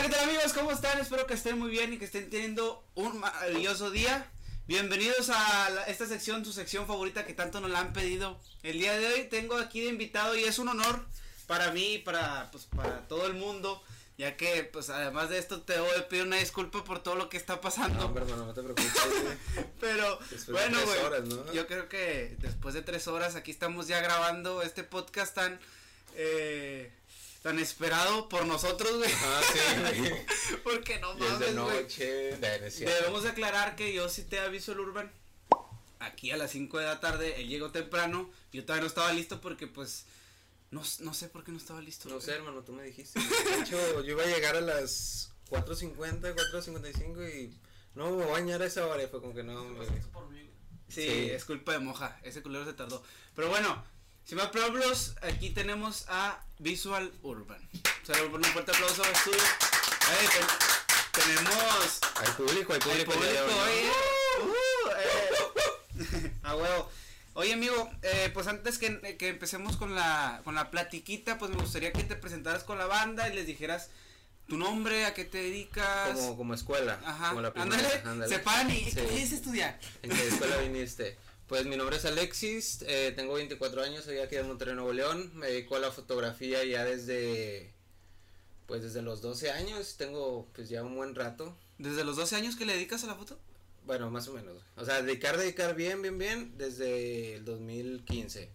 Hola, ¿qué tal amigos? ¿Cómo están? Espero que estén muy bien y que estén teniendo un maravilloso día. Bienvenidos a la- esta sección, su sección favorita que tanto nos la han pedido. El día de hoy tengo aquí de invitado y es un honor para mí y para, pues, para todo el mundo. Ya que, pues, además de esto, te voy a pedir una disculpa por todo lo que está pasando. No, hombre, hermano, no te preocupes. Pero, Después de bueno, tres güey. horas, ¿no? Yo creo que después de tres horas aquí estamos ya grabando este podcast tan, eh, tan esperado por nosotros, güey. Ah, sí, güey. Porque no Y es de mames, güey. noche. de- no es cierto. Debemos aclarar que yo sí te aviso el Urban. Aquí a las 5 de la tarde, él llegó temprano. Yo todavía no estaba listo porque, pues, no, no sé por qué no estaba listo. No güey. sé, hermano, tú me dijiste. De hecho, yo iba a llegar a las 4.50, 4.55 y no me voy a bañar a esa hora. Y fue como que no, hombre. Sí, Sí. es culpa de Moja. Ese culero se tardó. Pero bueno, sin más preámbulos, aquí tenemos a Visual Urban. Visual Urban, un fuerte aplauso al estudio. Ten- tenemos Hay público, hay público. oye. Uh, eh. A huevo. Oye, amigo, eh, pues antes que, que empecemos con la, con la platiquita, pues me gustaría que te presentaras con la banda y les dijeras tu nombre, a qué te dedicas. Como, como escuela. Ajá. Como la primera. ándale, ándale. se paran y Sí. ¿qué quieres estudiar? ¿En qué escuela viniste? Pues mi nombre es Alexis, eh, tengo 24 años, soy aquí de Monterrey, Nuevo León, me dedico a la fotografía ya desde, pues desde los 12 años, tengo pues ya un buen rato, ¿Desde los 12 años que le dedicas a la foto? bueno, más o menos, o sea, dedicar, dedicar bien, bien, bien, desde el 2015,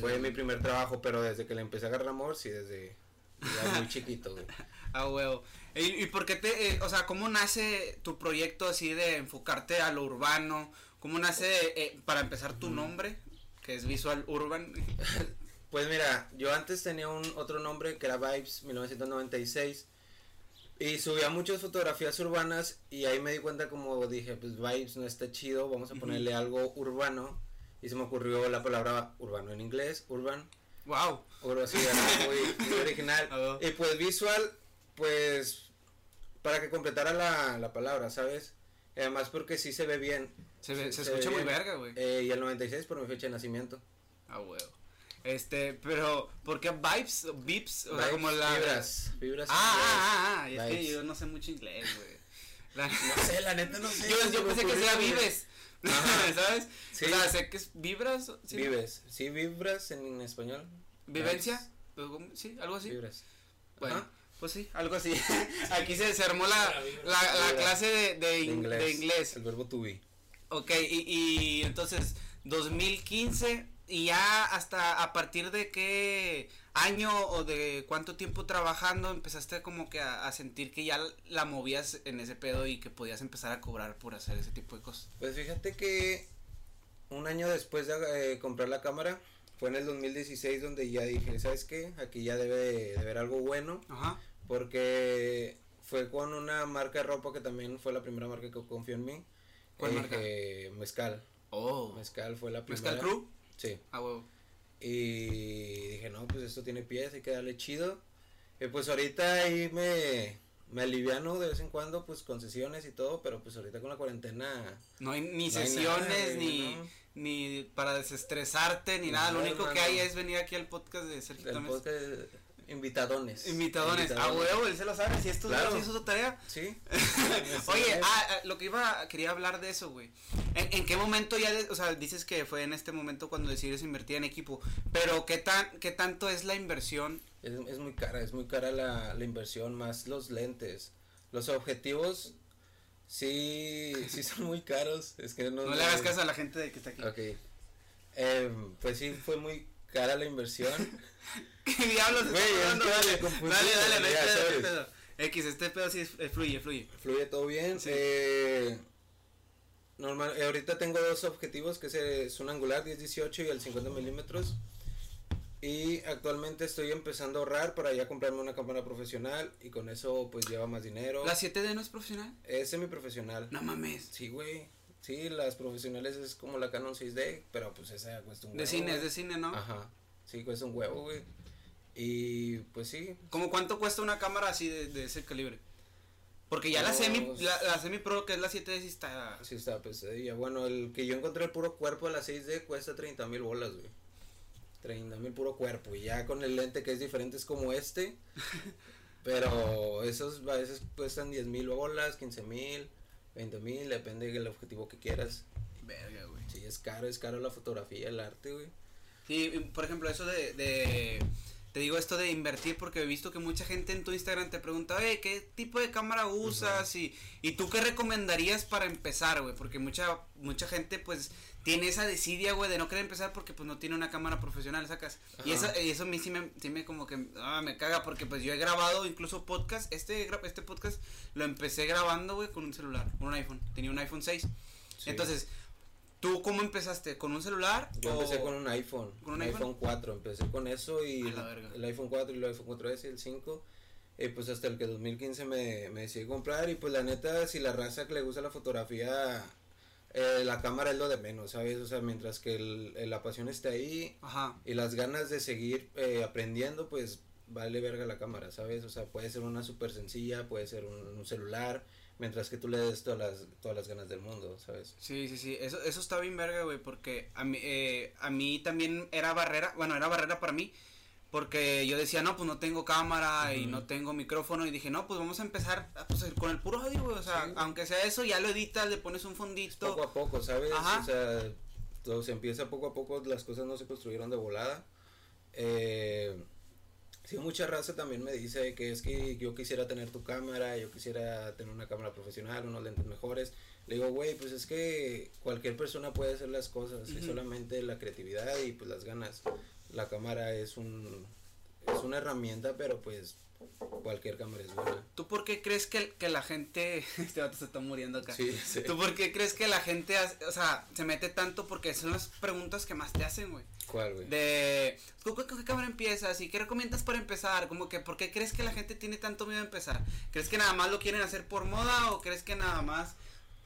fue Desde- mi primer trabajo, pero desde que le empecé a agarrar amor, sí, desde ya muy chiquito, güey. A huevo. ¿Y, y por qué te, eh, o sea, cómo nace tu proyecto así de enfocarte a lo urbano? ¿Cómo nace, eh, para empezar, tu nombre, que es Visual Urban? Pues mira, yo antes tenía un otro nombre que era Vibes 1996 y subía muchas fotografías urbanas y ahí me di cuenta como dije, pues Vibes no está chido, vamos a ponerle algo urbano y se me ocurrió la palabra urbano en inglés, urban, wow. o así era muy, muy original. Y pues visual, pues para que completara la, la palabra, ¿sabes? Y además porque sí se ve bien. Se, ve- se Se escucha ve muy bien. verga, güey. Eh, y el 96 por mi fecha de nacimiento. A huevo. Este, pero, ¿por qué vibes? Vibes, o sea, como la. Vibras, vibras. Ah, ah, ah, ah, y es que yo no sé mucho inglés, güey. La- No sé, la neta no sé. yo, yo pensé que sea vives. Ajá. ¿Sabes? Sí. O sea, sé que es vibras. ¿sí? Vives. Sí, vibras en español. ¿Vivencia? Sí, algo así. Vibras. Bueno, Ajá. Pues sí, algo así. Aquí se, se armó la, la, la clase de, de, De in- inglés. de inglés. El verbo to be. Ok, y, y entonces, 2015, y ya hasta a partir de qué año o de cuánto tiempo trabajando empezaste como que a, a sentir que ya la movías en ese pedo y que podías empezar a cobrar por hacer ese tipo de cosas. Pues fíjate que un año después de eh, comprar la cámara, fue en el 2016 donde ya dije, ¿sabes qué? Aquí ya debe de, haber algo bueno. Ajá. Porque fue con una marca de ropa que también fue la primera marca que confió en mí. ¿Cuál Eh, marca? eh, Mezcal. Oh. Mezcal fue la primera. ¿Mezcal Crew? Sí. Ah, huevo. Y dije, no, pues esto tiene pies, hay que darle chido. Y pues ahorita ahí me, me aliviano de vez en cuando, pues con sesiones y todo, pero pues ahorita con la cuarentena. No hay ni No hay sesiones, nada, güey, ni, ¿no? Ni para desestresarte, ni No, nada. Lo único que hay es venir aquí al podcast de Sergio El invitadones. Invitadones. A huevo, él se lo sabe. Si esto Claro. es su tarea. Sí. Oye, ah, ah, lo que iba, quería hablar de eso, güey. ¿En, en qué momento ya, de- o sea, dices que fue en este momento cuando decides invertir en equipo, pero qué tan, qué tanto es la inversión? Es, es muy cara, es muy cara la, la inversión, más los lentes. Los objetivos, sí, sí son muy caros. Es que no, No le hagas caso a la gente de que está aquí. Ok. Em, pues sí, fue muy cara la inversión. ¿Qué diablos Güey, es Dale, dale, dale, ya pedo. X, este pedo sí eh, fluye, fluye. Fluye todo bien. Sí. Eh, normal, eh, ahorita tengo dos objetivos, que es, eh, es un angular 10-18 y el 50 milímetros. Y actualmente estoy empezando a ahorrar para ya comprarme una cámara profesional y con eso pues lleva más dinero. ¿La 7D no es profesional? Es semiprofesional. No mames. Sí, güey. Sí, las profesionales es como la Canon 6D, pero pues esa cuesta un huevo. De cine, es de cine, ¿no? Ajá. Sí, cuesta un huevo, güey. Y pues sí. ¿Cómo cuánto cuesta una cámara así de, de ese calibre? Porque ya la Pues- semi, la, la semi pro que es la 7D sí está... Sí está pesadilla. Bueno, el que yo encontré el puro cuerpo de la 6D cuesta 30 mil bolas, güey. 30 mil puro cuerpo. Y ya con el lente que es diferente es como este. Pero esos a veces cuestan 10 mil bolas, 15 mil, 20 mil, depende del objetivo que quieras. Verga, güey. Sí, es caro, es caro la fotografía, el arte, güey. Sí, por ejemplo, eso de, de, te digo esto de invertir porque he visto que mucha gente en tu Instagram te pregunta, oye, ¿qué tipo de cámara usas? y, y tú qué recomendarías para empezar, güey, porque mucha, mucha gente, pues, tiene esa desidia, güey, de no querer empezar porque, pues, no tiene una cámara profesional, sacas. Y eso, y eso a mí sí me, sí me como que, ah, me caga porque, pues, yo he grabado incluso podcast, este, este podcast lo empecé grabando, güey, con un celular, con un iPhone, tenía un iPhone 6. Sí. Entonces, ¿tú cómo empezaste? ¿Con un celular? Yo o- empecé con un iPhone, ¿Con un un iPhone? iPhone 4, empecé con eso y A la verga. el iPhone 4 y el iPhone 4S y el 5. Y pues hasta el que 2015 me, me decidí comprar y pues la neta si la raza que le gusta la fotografía eh, la cámara es lo de menos, ¿sabes? O sea, mientras que el, el- la pasión esté ahí Ajá. y las ganas de seguir eh, aprendiendo, pues vale verga la cámara, ¿sabes? O sea, puede ser una súper sencilla, puede ser un, un celular, mientras que tú le des todas las, todas las ganas del mundo, ¿sabes? Sí, sí, sí, eso, eso está bien verga, güey, porque a mí, eh, a mí también era barrera, bueno, era barrera para mí, porque yo decía, no, pues no tengo cámara y no tengo micrófono, y dije, no, pues vamos a empezar ah, pues, con el puro audio, güey, o sea, Sí. aunque sea eso, ya lo editas, le pones un fondito, poco a poco, ¿sabes? Ajá. O sea, todo se empieza poco a poco, las cosas no se construyeron de volada. Eh, sí, mucha raza también me dice que es que yo quisiera tener tu cámara, yo quisiera tener una cámara profesional, unos lentes mejores. Le digo, güey, pues es que cualquier persona puede hacer las cosas, es Ujú. solamente la creatividad y pues las ganas. La cámara es un es una herramienta, pero pues cualquier cámara es buena. ¿tú por qué crees que, que la gente, este vato se está muriendo acá, Sí, sí. ¿tú por qué crees que la gente, hace- o sea, se mete tanto? Porque son las preguntas que más te hacen, güey. ¿Cuál, güey? De, ¿tú con qué cámara empiezas? ¿Y qué recomiendas para empezar? Como que, ¿por qué crees que la gente tiene tanto miedo a empezar? ¿Crees que nada más lo quieren hacer por moda o crees que nada más...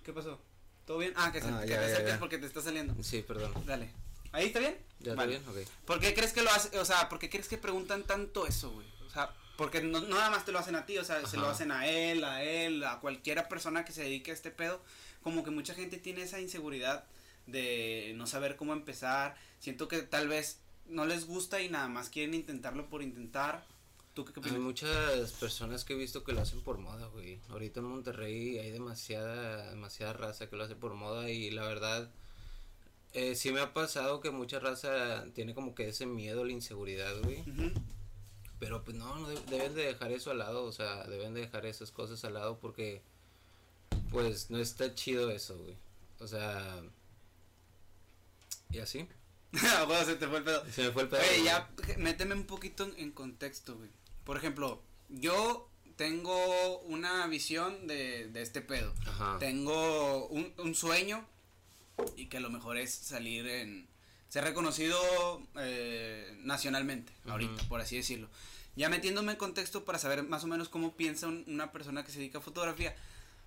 ¿Qué pasó? ¿Todo bien? Ah, que, se, Ah, que ya, te porque te está saliendo. Sí, perdón. Dale. ¿Ahí está bien? ¿Ya Vale. está bien? Ok. ¿Por qué crees que lo hace? O sea, ¿por qué crees que preguntan tanto eso, güey? O sea, porque no, no nada más te lo hacen a ti, o sea, se lo hacen a él, a él, a cualquiera persona que se dedique a este pedo. Como que mucha gente tiene esa inseguridad de no saber cómo empezar. Siento que tal vez no les gusta y nada más quieren intentarlo por intentar. ¿Tú qué, qué Hay muchas personas que he visto que lo hacen por moda, güey. Ahorita en Monterrey hay demasiada, demasiada raza que lo hace por moda y la verdad, eh, sí me ha pasado que mucha raza tiene como que ese miedo, la inseguridad, güey. Pero pues no, no de- deben de dejar eso al lado, o sea, deben de dejar esas cosas al lado porque pues no está chido eso, güey. O sea, y así. Ah, bueno, se te fue el pedo. Se me fue el pedo. Oye, güey. ya, méteme un poquito en, en contexto, güey. Por ejemplo, yo tengo una visión de, de este pedo. Ajá. Tengo un, un sueño y que lo mejor es salir en... Ser reconocido eh, nacionalmente, ahorita, por así decirlo. Ya metiéndome en contexto para saber más o menos cómo piensa un- una persona que se dedica a fotografía.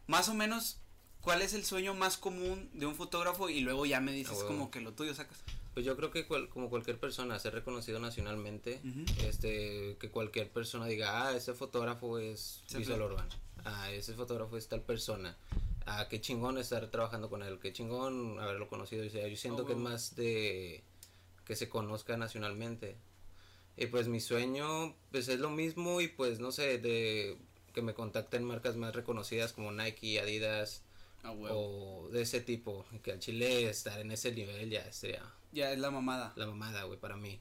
Más o menos, ¿cuál es el sueño más común de un fotógrafo? Y luego ya me dices huevo. como que lo tuyo sacas. Pues yo creo que cual- como cualquier persona, ser reconocido nacionalmente, Ujú. este, que cualquier persona diga, ah, ese fotógrafo es claro. urbano, ah, ese fotógrafo es tal persona, ah, qué chingón estar trabajando con él, qué chingón haberlo conocido, o sea, yo siento Oh, que es más de que se conozca nacionalmente. Y pues mi sueño, pues es lo mismo y pues no sé, de que me contacten marcas más reconocidas como Nike, Adidas o de ese tipo, que al Chile estar en ese nivel ya sería Ya es la mamada. la mamada, güey, para mí.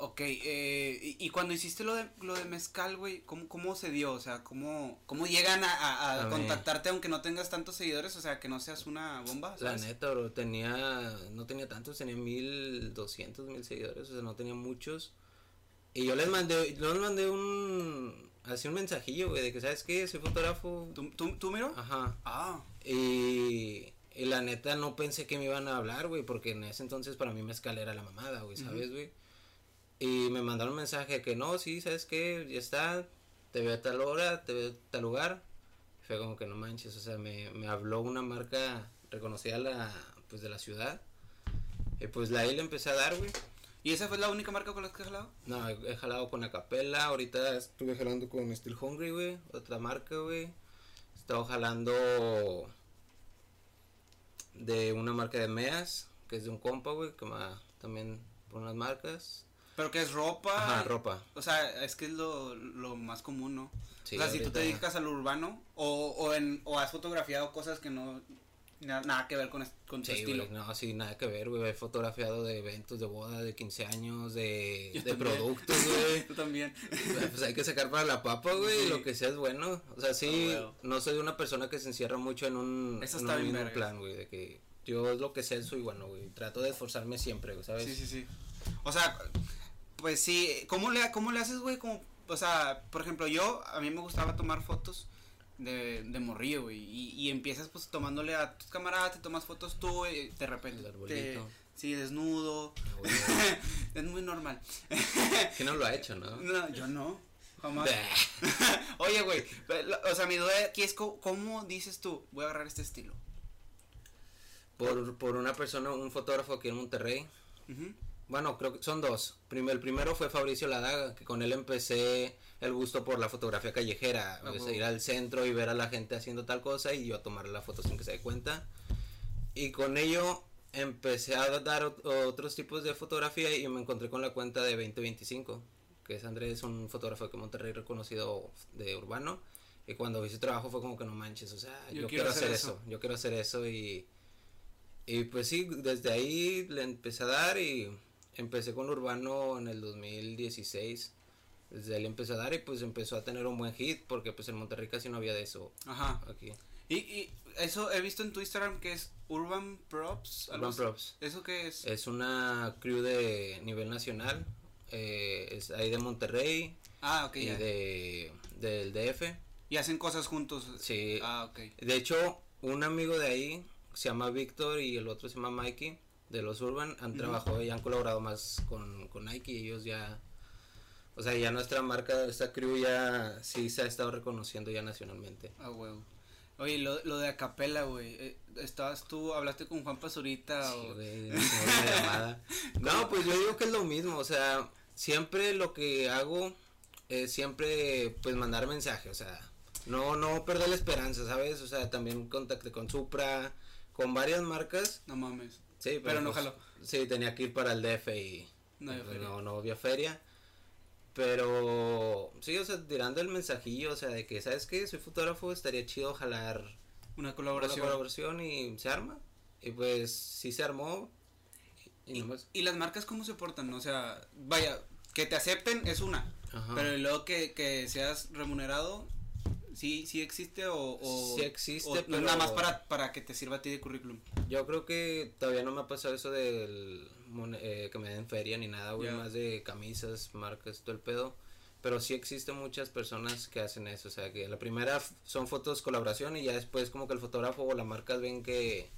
Ok, eh, y, y cuando hiciste lo de, lo de mezcal, güey, ¿cómo, ¿cómo se dio? O sea, ¿cómo, cómo llegan a, a- a A ver. contactarte aunque no tengas tantos seguidores? O sea, que no seas una bomba, La neta, bro, tenía, no tenía tantos, tenía mil doscientos mil seguidores, o sea, no tenía muchos. Y yo les mandé, yo les mandé un, así un mensajillo, güey, de que, ¿sabes qué? Soy fotógrafo. ¿Tú, tú, tú miro? Ajá. Ah, Y, y la neta no pensé que me iban a hablar, güey, porque en ese entonces para mí mezcal era la mamada, güey, ¿sabes, güey? Y me mandaron un mensaje que no, sí, ¿sabes qué? Ya está, te veo a tal hora, te veo a tal lugar. Fue como que no manches, o sea, me, me habló una marca reconocida la, pues de la ciudad. Y pues la ahí le empecé a dar, güey. ¿y esa fue la única marca con la que has jalado? No, he, he jalado con Acapella, ahorita estuve jalando con Still Hungry, güey, otra marca, güey. He estado jalando de una marca de Meas, que es de un compa, güey, que me también por unas marcas. Pero que es ropa. Ajá, ropa. O sea, es que es lo, lo más común, ¿no? Sí, o sea, si tú te ahorita- dedicas al urbano o, o, en, o has fotografiado cosas que no. na- nada que ver con, con tu Sí, estilo. güey, no, sí, nada que ver, güey. He fotografiado de eventos de boda, de 15 años, de, Yo de también. productos, güey. Tú también. pues hay que sacar para la papa, güey, Sí. lo que sea es bueno. O sea, sí, no soy una persona que se encierra mucho en un, Eso en está un bien plan, güey, de que yo lo que sé soy bueno, güey. Trato de esforzarme siempre, güey, ¿sabes? Sí, sí, sí. O sea, pues sí, ¿cómo le, cómo le haces, güey? Como, o sea, por ejemplo, yo, a mí me gustaba tomar fotos de, de morrillo, güey. Y, y empiezas, pues, tomándole a tus camaradas, te tomas fotos tú, y de repente. El te- arbolito. sí, desnudo. Es muy normal. ¿Quién no lo ha hecho, no? No, yo no. Jamás. Oye, güey, o sea, mi duda aquí es cómo dices tú, voy a agarrar este estilo. Por, por una persona, un fotógrafo aquí en Monterrey. Ujú. Bueno, creo que son dos. El primero fue Fabricio Ladaga, que con él empecé el gusto por la fotografía callejera. Ah, huevo. ir al centro y ver a la gente haciendo tal cosa y yo a tomar la foto sin que se dé cuenta. Y con ello empecé a dar ot- otros tipos de fotografía y me encontré con la cuenta de 2025, que es Andrés, un fotógrafo de Monterrey reconocido de urbano. Y cuando vi su trabajo fue como que no manches, o sea, yo, quiero, hacer eso. yo quiero hacer eso y, y pues sí, desde ahí le empecé a dar y empecé con Urbano en el 2016. Desde le empecé a dar y pues empezó a tener un buen hit porque pues en Monterrey casi no había de eso Ajá. aquí. Y, y eso he visto en tu Instagram que es Urban Props. Urban. Props. ¿Eso qué es? Es una crew de nivel nacional. eh, es ahí de Monterrey ah, ok, y ya. de del DF. Y hacen cosas juntos. Sí. Ah, ok. De hecho, un amigo de ahí se llama Víctor y el otro se llama Mikey de los Urban han trabajado y han colaborado más con, con Nike y ellos ya o sea ya nuestra marca esta crew ya sí se ha estado reconociendo ya nacionalmente Ah, huevo. Oye, lo, lo de Acapela, güey. eh, ¿Estabas tú, hablaste con Juan Pazurita Sí, o...? una llamada. no pues yo digo que es lo mismo o sea siempre lo que hago es siempre pues mandar mensaje o sea no no perder la esperanza sabes o sea también contacté con Supra con varias marcas No mames. Sí, Pero no pues, jaló. Sí, tenía que ir para el DF y No había feria. no, no había feria. Pero sí, o sea, tirando el mensajillo, o sea, de que, ¿sabes qué? Soy fotógrafo, estaría chido jalar Una una colaboración. colaboración y se arma. Y pues sí se armó. Y, Y, nomás. y las marcas cómo se portan? O sea, vaya, que te acepten es una. Ajá. Pero luego que, que seas remunerado, ¿sí, sí existe o...? o Sí existe, o pero- nada más para, para que te sirva a ti de currículum. Yo creo que todavía no me ha pasado eso del eh, que me den feria ni nada, güey, Ya. más de camisas, marcas, todo el pedo. Pero sí existen muchas personas que hacen eso, o sea, que la primera son fotos colaboración y ya después como que el fotógrafo o la marca ven que,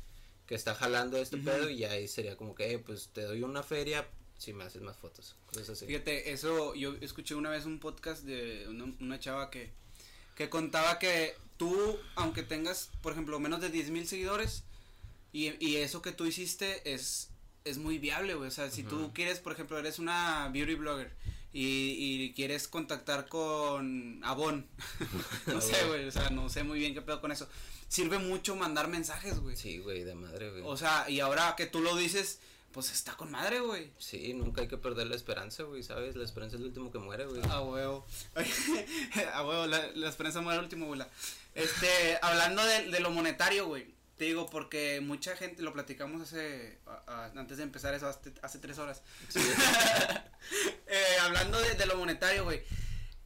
que está jalando este Ujú. pedo y ya ahí sería como que, eh, pues te doy una feria si me haces más fotos, cosas así. Fíjate, eso, yo escuché una vez un podcast de una, una chava que, que contaba que tú, aunque tengas, por ejemplo, menos de 10 mil seguidores, y, y eso que tú hiciste es, es muy viable, güey. O sea, si tú Ujú. quieres, por ejemplo, eres una beauty blogger y, y quieres contactar con Avon, no sé, güey, o sea, no sé muy bien qué pedo con eso. Sirve mucho mandar mensajes, güey. Sí, güey, de madre, güey. O sea, y ahora que tú lo dices, pues está con madre, güey. Sí, nunca hay que perder la esperanza, güey, ¿sabes? La esperanza es lo último que muere, güey. A huevo. A huevo, la, la esperanza muere al último, güey. Este, hablando de, de lo monetario, güey. Te digo, porque mucha gente, lo platicamos hace, a- a- antes de empezar eso, hace, hace tres horas. Sí. Eh, hablando de, de lo monetario, güey.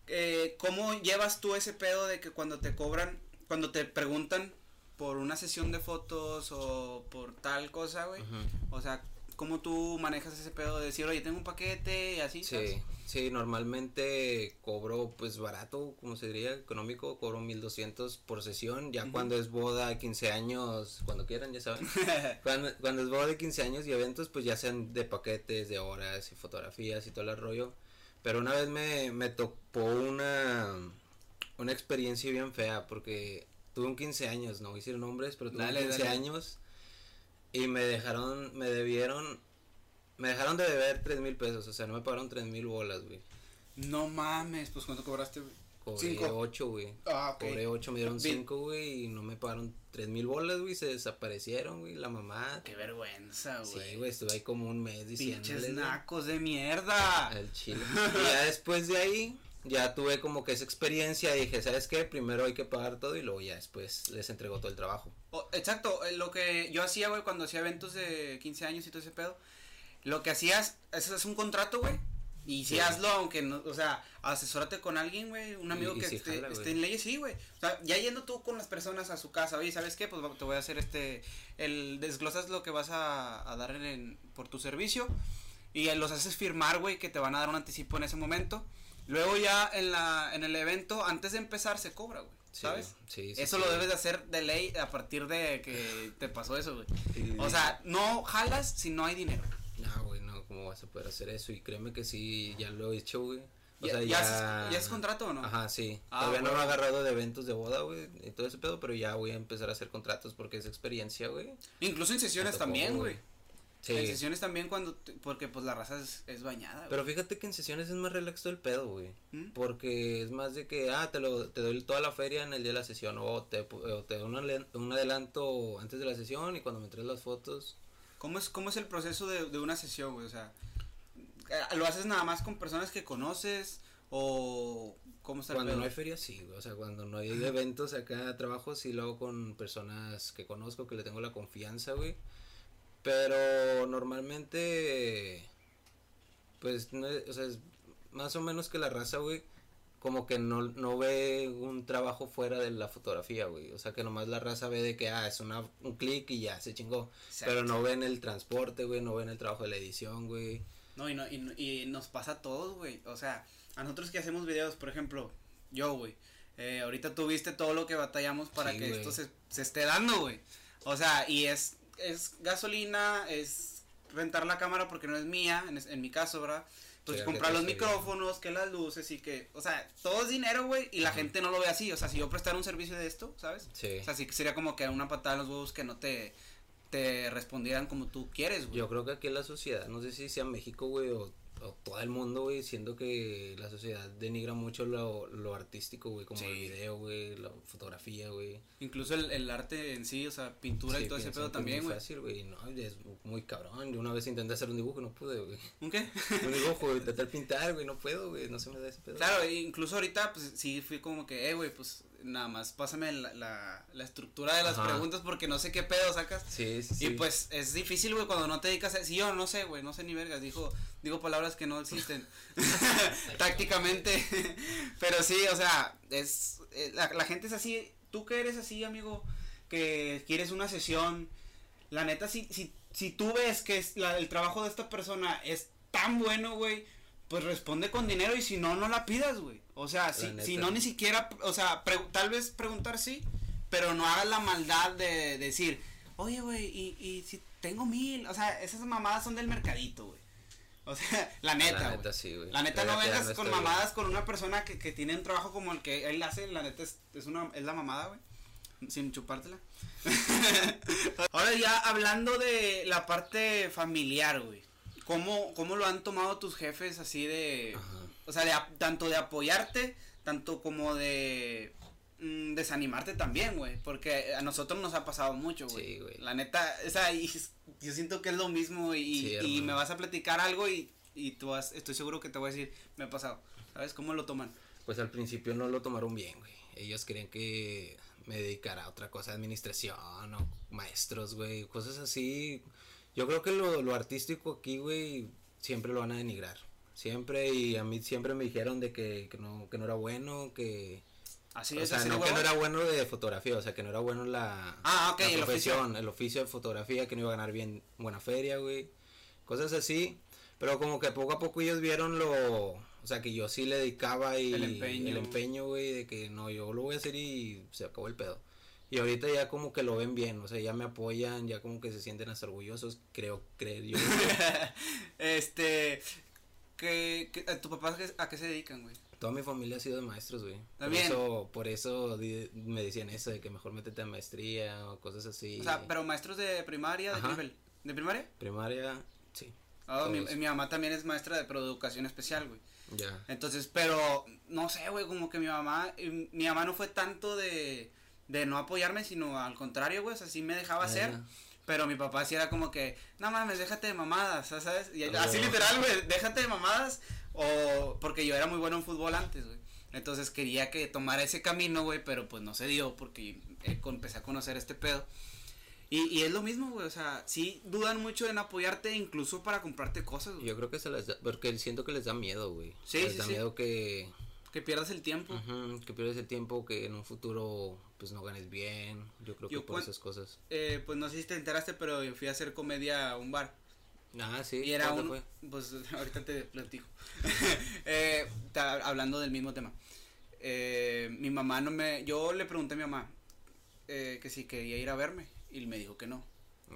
Eh, ¿Cómo llevas tú ese pedo de que cuando te cobran, cuando te preguntan por una sesión de fotos o por tal cosa, güey? O sea, ¿cómo tú manejas ese pedo de decir, oye, tengo un paquete y así? ¿sabes? Sí, sí, normalmente cobro pues barato, como se diría, económico, cobro 1200 por sesión, ya cuando es boda, 15 años, cuando quieran, ya saben. cuando, cuando es boda de 15 años y eventos, pues ya sean de paquetes, de horas y fotografías y todo el rollo. Pero una vez me, me tocó una, una experiencia bien fea porque tuve un 15 años, no voy a decir nombres, pero tuve Dale, un 15 dale. años y me dejaron, me debieron, me dejaron de deber 3 mil pesos, o sea, no me pagaron 3 mil bolas, güey. No mames, pues ¿cuánto cobraste, güey? cobré Cinco. 8, güey. Ah, ok. Cobré 8, me dieron Bien. 5, güey, y no me pagaron 3 mil bolas, güey, se desaparecieron, güey, la mamá. Qué vergüenza, güey. Sí, güey, estuve ahí como un mes Pinches diciéndole. nacos de mierda. Al chile. Y ya después de ahí, ya tuve como que esa experiencia y dije, ¿sabes qué? Primero hay que pagar todo y luego ya después les entregó todo el trabajo. Exacto, eh, lo que yo hacía, güey, cuando hacía eventos de 15 años y todo ese pedo, lo que hacías, eso es un contrato, güey. Y sí, Sí. hazlo, aunque no, o sea, asesórate con alguien, güey, un amigo Y- y que esté, jala, esté en leyes, sí, güey. O sea, ya yendo tú con las personas a su casa, oye, ¿sabes qué? Pues te voy a hacer este, el, desglosas lo que vas a, a dar en, por tu servicio y los haces firmar, güey, que te van a dar un anticipo en ese momento. Luego ya en la, en el evento, antes de empezar, se cobra, güey, ¿sabes? Sí, sí, Eso sí. lo debes de hacer de ley a partir de que te pasó eso, güey. O sea, no jalas si no hay dinero. No, güey, no, ¿cómo vas a poder hacer eso? Y créeme que sí, ya lo he hecho, güey. O ¿Ya, sea, ya ya. haces contrato o no? Ajá, sí. Ah, Todavía no me he agarrado de eventos de boda, güey, y todo ese pedo, pero ya voy a empezar a hacer contratos porque es experiencia, güey. Incluso en sesiones también, güey. Sí. En sesiones también cuando, porque pues la raza es, es bañada, güey. Pero fíjate que en sesiones es más relax todo el pedo, güey. ¿Mm? Porque es más de que, ah, te, lo, te doy toda la feria en el día de la sesión, o te, o te doy un, adelanto antes de la sesión y cuando me traes las fotos. ¿Cómo es, cómo es el proceso de, de una sesión, güey? O sea, eh, ¿lo haces nada más con personas que conoces o cómo está el Cuando pedo? no hay feria, sí, güey. O sea, cuando no hay eventos acá, trabajo, sí lo hago con personas que conozco, que le tengo la confianza, güey. Pero normalmente, pues, no o sea, es más o menos que la raza, güey, como que no, no ve un trabajo fuera de la fotografía, güey. O sea, que nomás la raza ve de que, ah, es una, un clic y ya, se chingó. Exacto. Pero no ven el transporte, güey, no ven el trabajo de la edición, güey. No, y, no, y, no- y nos pasa a todos, güey. O sea, a nosotros que hacemos videos, por ejemplo, yo, güey. eh, ahorita tú viste todo lo que batallamos para Sí, que esto se, se esté dando, güey. O sea, y es, es gasolina, es rentar la cámara porque no es mía, en, en mi caso, ¿verdad? Pues Sí, comprar los micrófonos, que las luces y que, o sea, todo es dinero, güey, y la Ajá. gente no lo ve así. O sea, si yo prestara un servicio de esto, ¿sabes? Sí. O sea, sí que sería como que una patada en los huevos que no te, te respondieran como tú quieres, güey. Yo creo que aquí en la sociedad, no sé si sea México, güey, o todo el mundo, güey, siento que la sociedad denigra mucho lo, lo artístico, güey, como Sí. el video, güey, la fotografía, güey. Incluso el, el arte en sí, o sea, pintura y Sí, todo ese pedo es también, muy güey. fácil, güey, no, es muy cabrón. Yo una vez intenté hacer un dibujo y no pude, güey. ¿Un qué? Un dibujo, güey, intentar pintar, güey, no puedo, güey, no se me da ese pedo. Claro, e incluso ahorita, pues sí fui como que, eh, güey, pues nada más pásame la, la, la estructura de las Ajá. preguntas porque no sé qué pedo sacas. Sí, sí, sí. Y pues es difícil, güey, cuando no te dedicas a... Si yo no sé, güey, no sé ni vergas, dijo, digo palabras que no existen tácticamente. Pero sí, o sea, es... eh, La, la gente es así, tú que eres así, amigo, que quieres una sesión, la neta, si, si, si tú ves que es la, el trabajo de esta persona es tan bueno, güey, pues responde con dinero y si no, no la pidas, güey. O sea, si, si no, ni siquiera, o sea, pre- tal vez preguntar sí, pero no hagas la maldad de decir, oye, güey, y, y si tengo mil, o sea, esas mamadas son del mercadito, güey. O sea, la neta, La neta, sí, güey. La neta La no vengas no con mamadas con una persona que, que tiene un trabajo como el que él hace, la neta es, es una es la mamada, güey. Sin chupártela. Ahora ya hablando de la parte familiar, güey. ¿Cómo, ¿Cómo lo han tomado tus jefes así de Ajá. O sea, de tanto de apoyarte, tanto como de mm, desanimarte también, güey, porque a nosotros nos ha pasado mucho, güey. Sí, güey. La neta, o sea, y yo siento que es lo mismo y, Sí, y hermano. me vas a platicar algo y, y tú vas, estoy seguro que te voy a decir, me ha pasado. ¿Sabes cómo lo toman? Pues al principio no lo tomaron bien, güey. Ellos querían que me dedicara a otra cosa, administración o maestros, güey, cosas así. Yo creo que lo, lo artístico aquí, güey, siempre lo van a denigrar. Siempre, y a mí siempre me dijeron de que, que no, que no era bueno, que... Así o es, sea, así no que no era bueno de fotografía, o sea, que no era bueno la, Ah, ok, la el profesión, oficio. el oficio de fotografía, que no iba a ganar bien buena feria, güey. Cosas así. Pero como que poco a poco ellos vieron lo, o sea, que yo sí le dedicaba y El empeño. el empeño, güey, de que no, yo lo voy a hacer y se acabó el pedo. Y ahorita ya como que lo ven bien, o sea, ya me apoyan, ya como que se sienten hasta orgullosos, creo, creer yo. este, que- ¿tu papá a qué- qué se dedican, güey? Toda mi familia ha sido de maestros, güey. Por eso, por eso di- me decían eso, de que mejor métete a maestría o cosas así. O sea, pero maestros de primaria, ¿de qué Ajá. nivel? ¿De primaria? Primaria, sí. Ah, mi, mamá también es maestra de educación especial, güey. Ya. Entonces, pero no sé, güey, como que mi mamá, eh, mi mamá no fue tanto de, de no apoyarme, sino al contrario, güey, o sea, sí me dejaba hacer. Ah. Pero mi papá sí era como que, no mames, déjate de mamadas, ¿sabes? Y Ah, así literal, güey, déjate de mamadas. O porque yo era muy bueno en fútbol antes, güey. Entonces quería que tomara ese camino, güey, pero pues no se dio porque eh, empecé a conocer este pedo. Y, y es lo mismo, güey, o sea, sí dudan mucho en apoyarte incluso para comprarte cosas, güey. Yo creo que se les da, porque siento que les da miedo, güey. Sí, les sí, da sí. miedo que, Que pierdas el tiempo. ujú, que pierdes el tiempo, que en un futuro, pues no ganes bien. Yo creo que por esas cosas. Eh, pues no sé si te enteraste, pero fui a hacer comedia a un bar. Ah, sí. Y era ¿cuándo un, fue? pues ahorita te platico. eh, hablando del mismo tema. Eh, mi mamá no me, yo le pregunté a mi mamá eh, que si quería ir a verme y me dijo que no.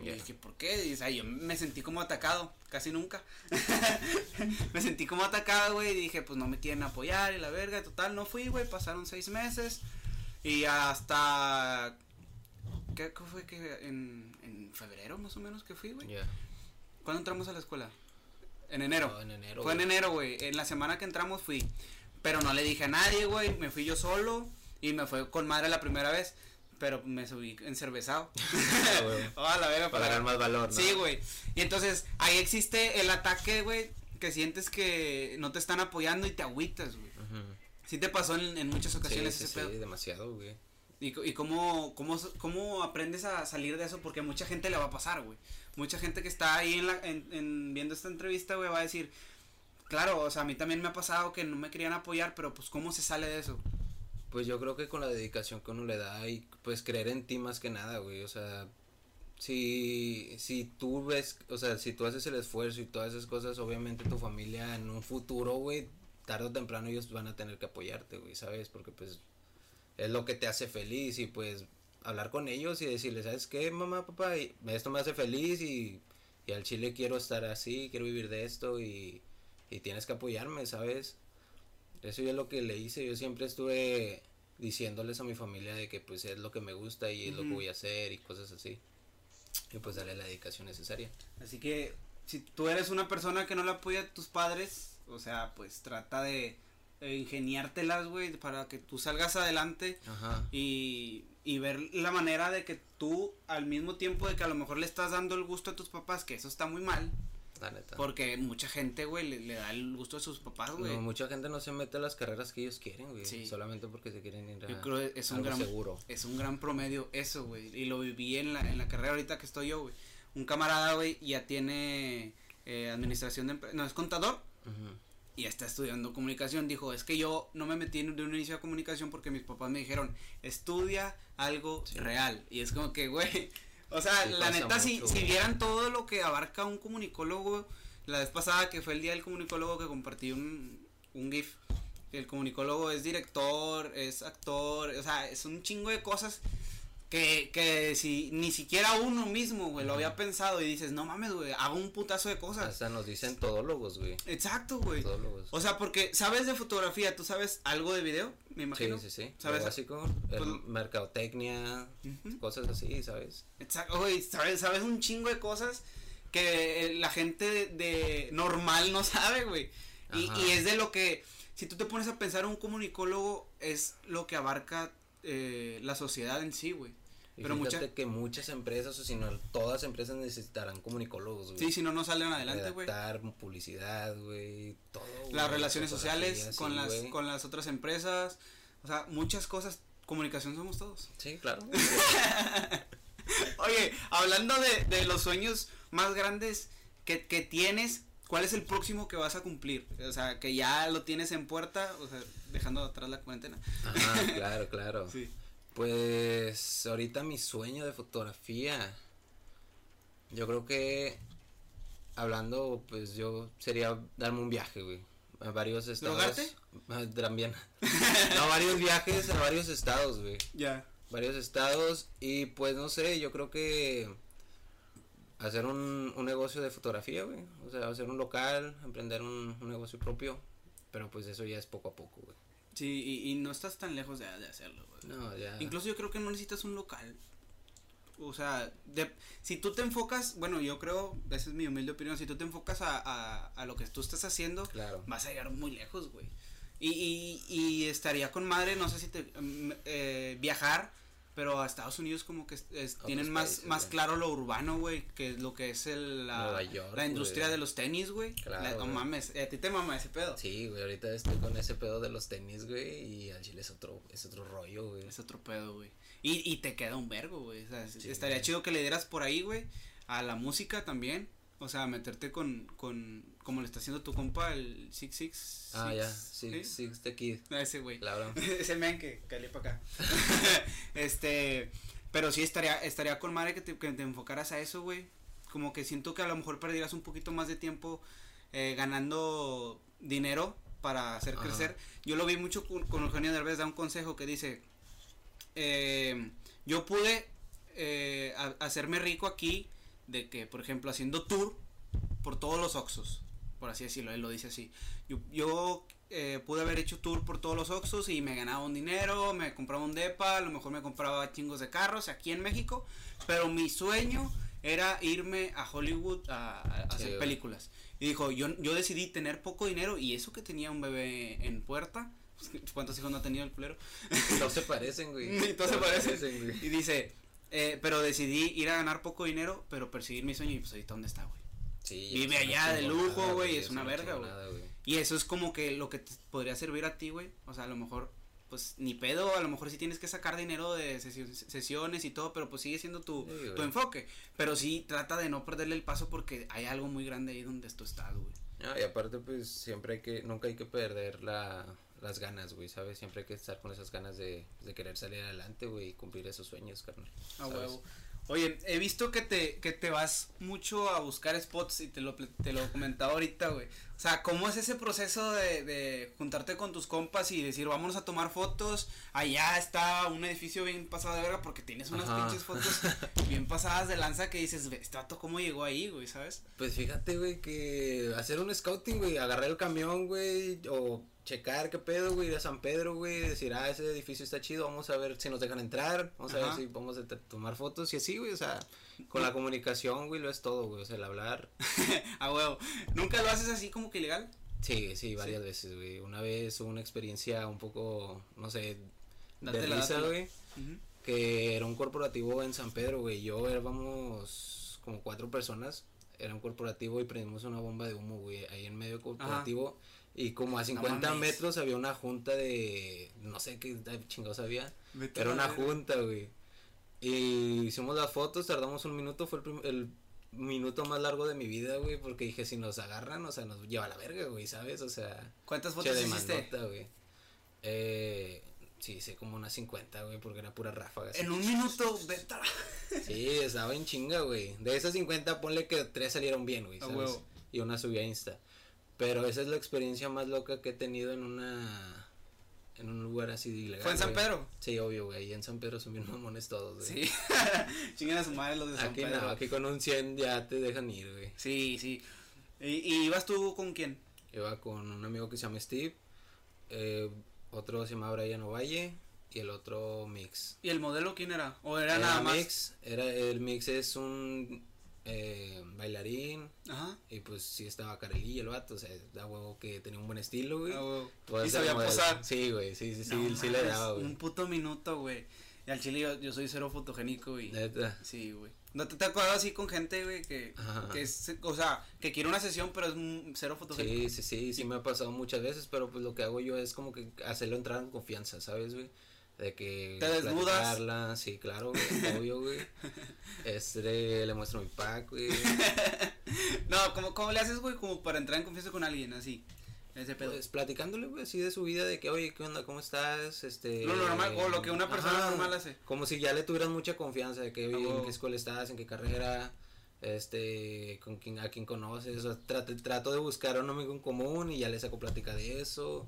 Y Ya. dije, ¿por qué? Y, o sea, yo me sentí como atacado, casi nunca. me sentí como atacado, güey, y dije, pues no me quieren apoyar y la verga, total, no fui, güey, pasaron seis meses y hasta, ¿qué, qué fue que en, en febrero más o menos que fui, güey? Ya. ¿Cuándo entramos a la escuela? En enero. No, en enero. Fue en enero, güey. En la semana que entramos fui. Pero no le dije a nadie, güey. Me fui yo solo. Y me fue con madre la primera vez. Pero me subí encervezado. Ah. Oh, a la verga, Para ganar más valor, ¿no? Sí, güey. Y entonces ahí existe el ataque, güey. Que sientes que no te están apoyando y te agüitas, güey. Sí te pasó en, en muchas ocasiones sí, ese sí, pedo. sí, demasiado, güey. ¿Y, y cómo, cómo, cómo aprendes a salir de eso? Porque mucha gente le va a pasar, güey. Mucha gente que está ahí en la, en, en viendo esta entrevista, güey, va a decir, claro, o sea, a mí también me ha pasado que no me querían apoyar, pero pues cómo se sale de eso. Pues yo creo que con la dedicación que uno le da y pues creer en ti más que nada, güey. O sea, si, si tú ves, o sea, si tú haces el esfuerzo y todas esas cosas, obviamente tu familia en un futuro, güey, tarde o temprano ellos van a tener que apoyarte, güey, ¿sabes? Porque pues es lo que te hace feliz y pues hablar con ellos y decirles, ¿sabes qué, mamá, papá? Y esto me hace feliz y, y al chile quiero estar así, quiero vivir de esto y, y tienes que apoyarme, ¿sabes? Eso ya es lo que le hice, yo siempre estuve diciéndoles a mi familia de que pues es lo que me gusta y es lo que voy a hacer y cosas así. Y pues darle la dedicación necesaria. Así que si tú eres una persona que no le apoya a tus padres, o sea, pues trata de ingeniártelas, güey, para que tú salgas adelante Ajá. y, y ver la manera de que tú, al mismo tiempo de que a lo mejor le estás dando el gusto a tus papás, que eso está muy mal, porque mucha gente, güey, le, le da el gusto a sus papás, güey. No, mucha gente no se mete a las carreras que ellos quieren, güey. Sí. Solamente porque se quieren ir a Yo creo que es un algo gran seguro. es un gran promedio eso, güey. Y lo viví en la, en la carrera ahorita que estoy yo, güey. Un camarada, güey, ya tiene eh, administración de empresas. No, es contador Y está estudiando comunicación. Dijo, es que yo no me metí de un inicio a comunicación porque mis papás me dijeron, estudia algo Sí. real. Y es como que, güey, o sea, Sí, la neta, si, mucho, si vieran todo lo que abarca un comunicólogo, la vez pasada que fue el día del comunicólogo que compartí un, un GIF. El comunicólogo es director, es actor, o sea, es un chingo de cosas que, que si ni siquiera uno mismo, güey, lo había pensado y dices, no mames, güey, hago un putazo de cosas. Hasta nos dicen todólogos, güey. Exacto, güey. Todólogos. O sea, porque sabes de fotografía, tú sabes algo de video, me imagino. Sí, sí, sí. ¿Sabes? Lo básico, el Pues- mercadotecnia, cosas así, ¿sabes? Exacto, güey, sabes, sabes un chingo de cosas que la gente de, de normal no sabe, güey. Y, y es de lo que, si tú te pones a pensar, un comunicólogo es lo que abarca eh, la sociedad en sí, güey. Pero fíjate mucha- que muchas empresas, o si no, todas empresas necesitarán comunicólogos, güey. Sí, si no, no salen adelante, güey. Publicidad, güey, todo. Las relaciones sociales con sí, las, con las otras empresas, o sea, muchas cosas. Comunicación somos todos. Sí, claro. Oye, hablando de, de los sueños más grandes que, que tienes, ¿cuál es el próximo que vas a cumplir? O sea, que ya lo tienes en puerta, o sea, dejando atrás la cuarentena. Ajá, claro, claro. Sí. Pues ahorita mi sueño de fotografía. Yo creo que hablando, pues yo sería darme un viaje, güey. A varios estados. ¿Drogarte? Ah, También. no, varios viajes a varios estados, güey. Ya. Varios estados y pues no sé, yo creo que hacer un, un negocio de fotografía, güey. O sea, hacer un local, emprender un, un negocio propio. Pero pues eso ya es poco a poco, güey. Sí, y, y no estás tan lejos de, de hacerlo, güey. No, ya. Incluso yo creo que no necesitas un local. o sea, de, si tú te enfocas, bueno, yo creo, esa es mi humilde opinión, si tú te enfocas a, a, a lo que tú estás haciendo, Claro. vas a llegar muy lejos, güey. Y, y, y estaría con madre, no sé si te, mm, eh, viajar, pero a Estados Unidos como que es- tienen más, países, más güey. claro lo urbano, güey, que es lo que es el, la, Nueva York, la industria güey. de los tenis, güey. Claro, La- no güey. mames, a ti te mama ese pedo. Sí, güey, ahorita estoy con ese pedo de los tenis, güey, y al chile es otro, es otro rollo, güey. Es otro pedo, güey. Y, y te queda un vergo, güey. O sea, Sí, estaría chido que le dieras por ahí, güey. A la música también. O sea, meterte con, con, como le está haciendo tu compa, el Six Six. Ah, ya. Six, Six the Kid, A ese, güey. Ese men que cale para acá. este, pero sí estaría, estaría con madre que te, que te enfocaras a eso, güey. Como que siento que a lo mejor perdieras un poquito más de tiempo eh, ganando dinero para hacer Ajá. crecer. Yo lo vi mucho con, con Eugenio Derbez, da un consejo que dice, eh, yo pude eh, a- hacerme rico aquí de que, por ejemplo, haciendo tour por todos los Oxos, por así decirlo, él lo dice así. Yo, yo eh, pude haber hecho tour por todos los Oxos y me ganaba un dinero, me compraba un depa, a lo mejor me compraba chingos de carros aquí en México, pero mi sueño era irme a Hollywood a, hacer películas. Y dijo, yo, yo decidí tener poco dinero y eso que tenía un bebé en puerta, ¿cuántos hijos no ha tenido el culero? Todos se parecen, güey. Todos se parecen. güey. Y dice, eh, pero decidí ir a ganar poco dinero, pero perseguir mi sueño y pues ahorita dónde está, güey. Sí, Vive allá de lujo, güey, es una verga, güey. Y eso es como que lo que te podría servir a ti, güey. O sea, a lo mejor, pues ni pedo, a lo mejor sí tienes que sacar dinero de sesio- sesiones y todo, pero pues sigue siendo tu, Sí, tu enfoque. Pero sí trata de no perderle el paso porque hay algo muy grande ahí donde tú estás, güey. No, y aparte, pues, siempre hay que, nunca hay que perder la, las ganas, güey, ¿sabes? Siempre hay que estar con esas ganas de, de querer salir adelante, güey, y cumplir esos sueños, carnal. A ¿sabes? huevo. Oye, he visto que te, que te vas mucho a buscar spots y te lo, te lo comentaba ahorita, güey. O sea, ¿cómo es ese proceso de, de juntarte con tus compas y decir, vámonos a tomar fotos? Allá está un edificio bien pasado de verga porque tienes unas Ajá. pinches fotos bien pasadas de lanza que dices, "Ve, este vato cómo llegó ahí, güey, ¿sabes? Pues fíjate, güey, que hacer un scouting, güey, agarrar el camión, güey, o checar qué pedo, güey, ir a San Pedro, güey, decir, ah, ese edificio está chido, vamos a ver si nos dejan entrar, vamos a ver si vamos a tomar fotos y así, güey, o sea, con la comunicación, güey, lo es todo, güey, o sea, el hablar. a huevo. ¿Nunca lo haces así como que ilegal? Sí, sí, varias veces, güey. Una vez hubo una experiencia un poco, no sé, de Dátela, risa, güey, que era un corporativo en San Pedro, güey. Yo éramos como cuatro personas, era un corporativo y prendimos una bomba de humo, güey, ahí en medio corporativo. Y como a 50 mames. metros había una junta de, no sé qué chingados había, Vete era una junta, güey. Y hicimos las fotos, tardamos un minuto, fue el, el minuto más largo de mi vida, güey, porque dije, si nos agarran, o sea, nos lleva a la verga, güey, ¿sabes? O sea, ¿Cuántas che fotos hiciste? güey. Eh, sí, hice como unas 50, güey, porque era pura ráfaga. así. En un minuto, vete a la- Sí, estaba en chinga, güey. De esas 50, ponle que tres salieron bien, güey, ¿sabes? Y una subí a Insta. Pero esa es la experiencia más loca que he tenido en una... En un lugar así de ilegal. ¿Fue en San güey. Pedro? Sí, obvio, güey. Ahí en San Pedro son bien mamones todos, güey. Sí. Chinguen a su madre los de San Aquí Pedro. no, aquí con un 100 ya te dejan ir, güey. Sí, sí. ¿Y, y ibas tú con quién? Iba con un amigo que se llama Steve, eh, otro se llama Brian Ovalle y el otro Mix. ¿Y el modelo quién era? ¿O era, nada más? Mix, era, el Mix es un eh, bailarín Ajá. y pues sí estaba carelillo el vato, o sea, da huevo que tenía un buen estilo, güey. Ah, Y sabía posar. Sí, güey, sí, sí, sí, No sí le daba, güey. Un puto minuto, güey. Y al chile yo, yo soy cero fotogénico y... Neta. Sí, güey. ¿No te, te acordado así con gente, güey, que, Ajá. que es, o sea, que quiere una sesión pero es un cero fotogénico? Sí, sí, sí, sí me ha pasado muchas veces, pero pues lo que hago yo es como que hacerlo entrar en confianza, ¿sabes, güey? De que ¿Te desnudas? sí, claro, güey, obvio, güey. Este, le muestro mi pack, güey. No, ¿cómo, ¿cómo le haces, güey, como para entrar en confianza con alguien, así? Ese pedo. Pues platicándole, güey, así de su vida, de que, oye, ¿qué onda? ¿Cómo estás? Este. Lo normal, o lo que una persona normal hace. Como si ya le tuvieras mucha confianza, de que, oye, en qué escuela estás, en qué carrera, este, con quién, a quién conoces, o sea, trato, trato de buscar a un amigo en común y ya le saco plática de eso,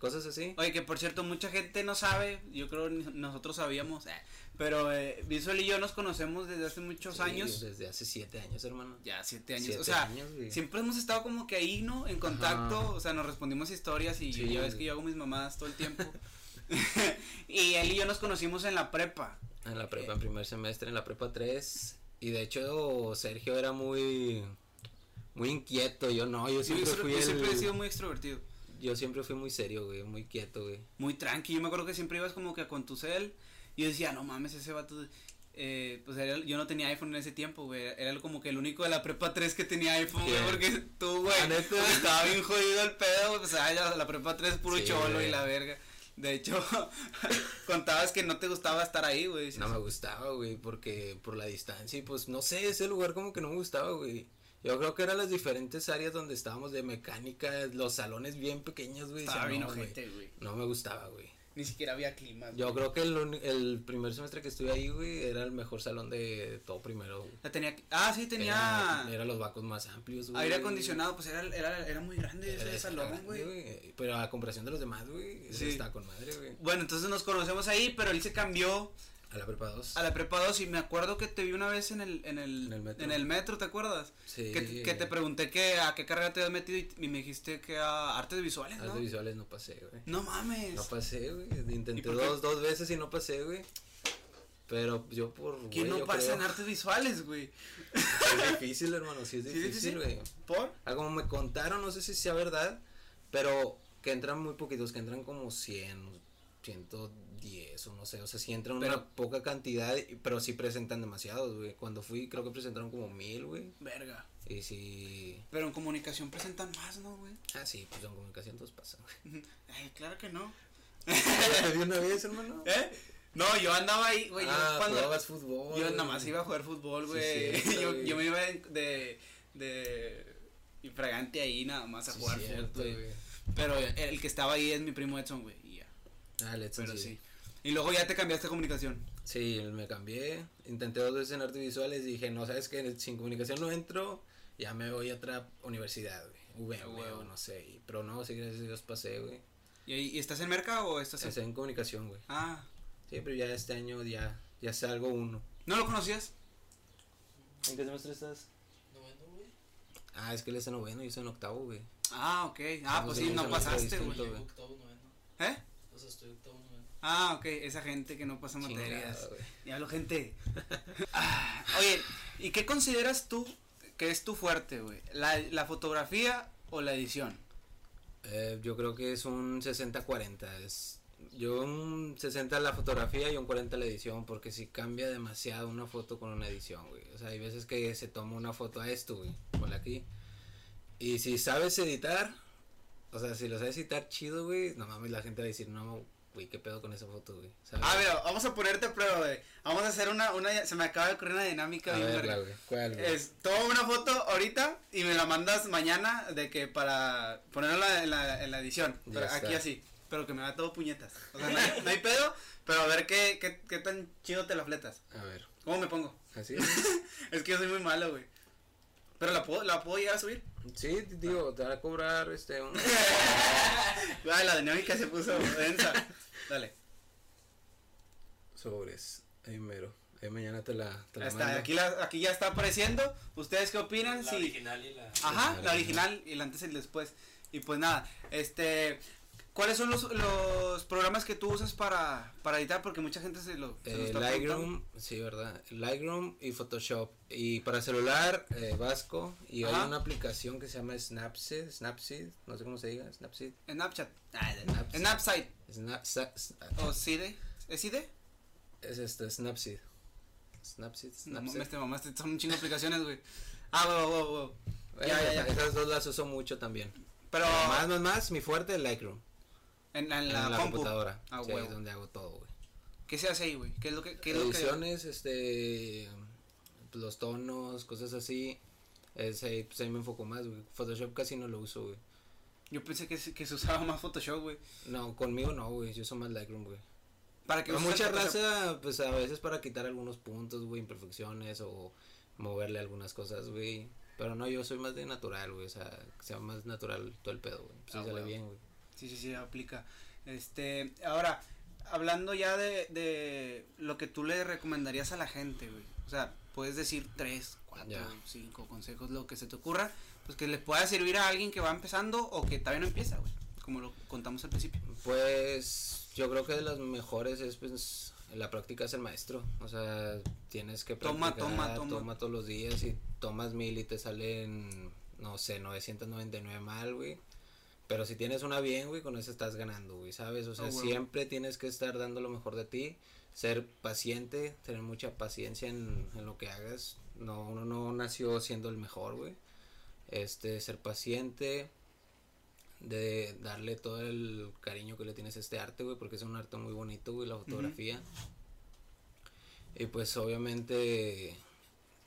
cosas así. Oye, que por cierto, mucha gente no sabe, yo creo ni nosotros sabíamos, eh, pero eh, Visual y yo nos conocemos desde hace muchos Sí, años. Desde hace siete años, hermano. Ya, siete años. Siete o sea, años, siempre hemos estado como que ahí, ¿no? En contacto, Ajá. o sea, nos respondimos historias y Sí, ya ves que yo hago mis mamadas todo el tiempo. y él y yo nos conocimos en la prepa. En la prepa, en primer semestre, en la prepa 3. Y de hecho, Sergio era muy. Muy inquieto. Yo no, yo siempre yo, fui yo el. siempre he sido muy extrovertido. Yo siempre fui muy serio, güey. Muy quieto, güey. Muy tranqui. Yo me acuerdo que siempre ibas como que con tu cel. Y yo decía, no mames, ese vato. Eh, pues era- yo no tenía iPhone en ese tiempo, güey. Era como que el único de la prepa 3 que tenía iPhone, güey. Porque tú, güey. Pues, estaba bien jodido el pedo, güey. Pues ah, ya la prepa 3 puro Sí, cholo güey. y la verga. De hecho, contabas que no te gustaba estar ahí, güey. No me gustaba, güey, porque por la distancia y pues no sé, ese lugar como que no me gustaba, güey. Yo creo que eran las diferentes áreas donde estábamos de mecánica, los salones bien pequeños, güey. Estaba bien no, güey, ojete, güey. No me gustaba, güey. Ni siquiera había clima. Yo creo que el, el primer semestre que estuve ahí, güey, era el mejor salón de todo primero. La tenía. Ah, sí, tenía. Era, era los vacos más amplios, güey. aire acondicionado, pues era, era, era muy grande ese salón, güey. Pero a comparación de los demás, güey, Sí. estaba con madre, güey. Bueno, entonces nos conocemos ahí, pero él se cambió A la prepa 2. a la prepa 2 y me acuerdo que te vi una vez en el, en el, En el metro. en el metro, ¿te acuerdas? Sí. Que, que te pregunté que a qué carrera te habías metido y, y me dijiste que a artes visuales, ¿no? Artes visuales no pasé, güey. No mames. No pasé, güey. Intenté dos, dos veces y no pasé, güey. Pero yo por. ¿Quién no pasa creo- en artes visuales, güey? Es difícil, hermano. Sí, es sí. difícil, güey. ¿Por? Ah, como me contaron, no sé si sea verdad. Pero que entran muy poquitos, que entran como 100, 110 o no sé. O sea, sí entran Pero- una poca cantidad, y- pero sí presentan demasiados, güey. Cuando fui, creo que presentaron como mil, güey. Verga. Y sí. Pero en comunicación presentan más, ¿no, güey? Ah, sí, pues en comunicación todos pasan, güey. Ay, claro que no. ¿De una vez, hermano? ¿Eh? No, yo andaba ahí, güey. yo ah, cuando, jugabas fútbol. Yo nada más iba a jugar fútbol, güey. yo, yo me iba de, de, de infragante ahí nada más a Sí, jugar cierto, fútbol, güey. Pero el que estaba ahí es mi primo Edson, güey. Y ya. Ah, Let's Pero sí. sí. Y luego ya te cambiaste a comunicación. Sí, me cambié, intenté dos veces en artes visuales y dije, no, sabes que sin comunicación no entro, ya me voy a otra universidad, güey, VM huevo. o no sé, y- pero no, sí, gracias a Dios pasé, güey. ¿Y, y estás en Merca o estás en.? Empecé en comunicación, güey. Ah, Sí, pero ya este año ya, ya salgo uno. ¿no lo conocías? ¿En qué semestre estás? Noveno, güey. Ah, es que él está en noveno y yo estoy en octavo, güey. Ah, ok. Ah, Estamos pues sí, no pasaste, distinto, güey. Yo güey. octavo, noveno. ¿Eh? O sea, estoy octavo, noveno. Ah, ok. Esa gente que no pasa materias. Chingado, lo, gente. Ah, oye, ¿y qué consideras tú que es tu fuerte, güey? ¿La, ¿La fotografía o la edición? Eh, yo creo que es un 60-40. Es, yo un 60 la fotografía y un 40 la edición, porque si cambia demasiado una foto con una edición, güey. O sea, hay veces que se toma una foto a esto, güey. Ponla aquí. Y si sabes editar, o sea, si lo sabes editar chido, güey, no mames, la gente va a decir, no, güey, qué pedo con esa foto, güey. ¿sabes? Ah, mira, vamos a ponerte a prueba, güey. Vamos a hacer una, una, se me acaba de ocurrir una dinámica A bien verla, güey. ¿Cuál, güey? Es, toma una foto ahorita y me la mandas mañana de que para ponerla en la, en la edición. Pero aquí así. Pero que me da todo puñetas. O sea, no hay, no hay pedo, pero a ver qué, qué, qué tan chido te la fletas. A ver, ¿Cómo me pongo? ¿así? Es que yo soy muy malo, güey. Pero la puedo, la puedo llegar a subir. sí, digo, te va a cobrar este un... Ay, la dinámica se puso densa. Dale. Sobres, ahí mero. Ahí mañana te la, te la está, mando. aquí, la, aquí ya está apareciendo. ¿Ustedes qué opinan? La Sí. original y la. Ajá, Ah, la original y el antes y el después. Y pues nada, este, ¿cuáles son los, los programas que tú usas para, para editar? Porque mucha gente se lo, se lo Eh, preguntando. Lightroom, sí, verdad. Lightroom y Photoshop. Y para celular, eh, Vasco. Y Ajá. hay una aplicación que se llama Snapseed. Snapseed, no sé cómo se diga. Snapseed. Snapchat. Ah, Snapseed. Snapside. Snap, sa- s- ¿O CIDE? ¿Es CIDE? es este, Snapseed. Snapseed, Snapseed. mames, te mamaste, son un chingo de aplicaciones, güey. Ah, wow, wow, wow. Bueno, ya, ya, ya. Esas dos las uso mucho también. Pero más, más, más, mi fuerte Lightroom. En, la, la, compu. computadora. Ah, sí, es donde hago todo, güey. ¿Qué se hace ahí, güey? ¿Qué es lo que, qué es lo que Ediciones, este, los tonos, cosas así. Es ahí, pues ahí me enfoco más, güey. Photoshop casi no lo uso, güey. Yo pensé que, se- que se usaba más Photoshop, güey. No, conmigo no, güey. Yo uso más Lightroom, güey. Para que mucha raza, pues a veces para quitar algunos puntos, güey, imperfecciones o moverle algunas cosas, güey. Pero no, yo soy más de natural, güey. O sea, que sea más natural todo el pedo, güey. Pues sí Ah, sale huevo. bien, güey. Sí, sí, sí, aplica. Este, ahora, hablando ya de, de lo que tú le recomendarías a la gente, güey. O sea, puedes decir tres, cuatro, Ya. cinco consejos, lo que se te ocurra, pues que le pueda servir a alguien que va empezando o que todavía no empieza, güey. Como lo contamos al principio. Pues yo creo que de las mejores es pues la práctica es el maestro. O sea, tienes que Toma, practicar, toma, toma. todos los días y tomas mil y te salen, no sé, 999 mal, güey. Pero si tienes una bien, güey, con eso estás ganando, güey, ¿sabes? O sea, Ah, huevo. siempre tienes que estar dando lo mejor de ti, ser paciente, tener mucha paciencia en, en lo que hagas. No, uno no nació siendo el mejor, güey. Este, ser paciente, de darle todo el cariño que le tienes a este arte, güey, porque es un arte muy bonito, güey, la fotografía. Y pues obviamente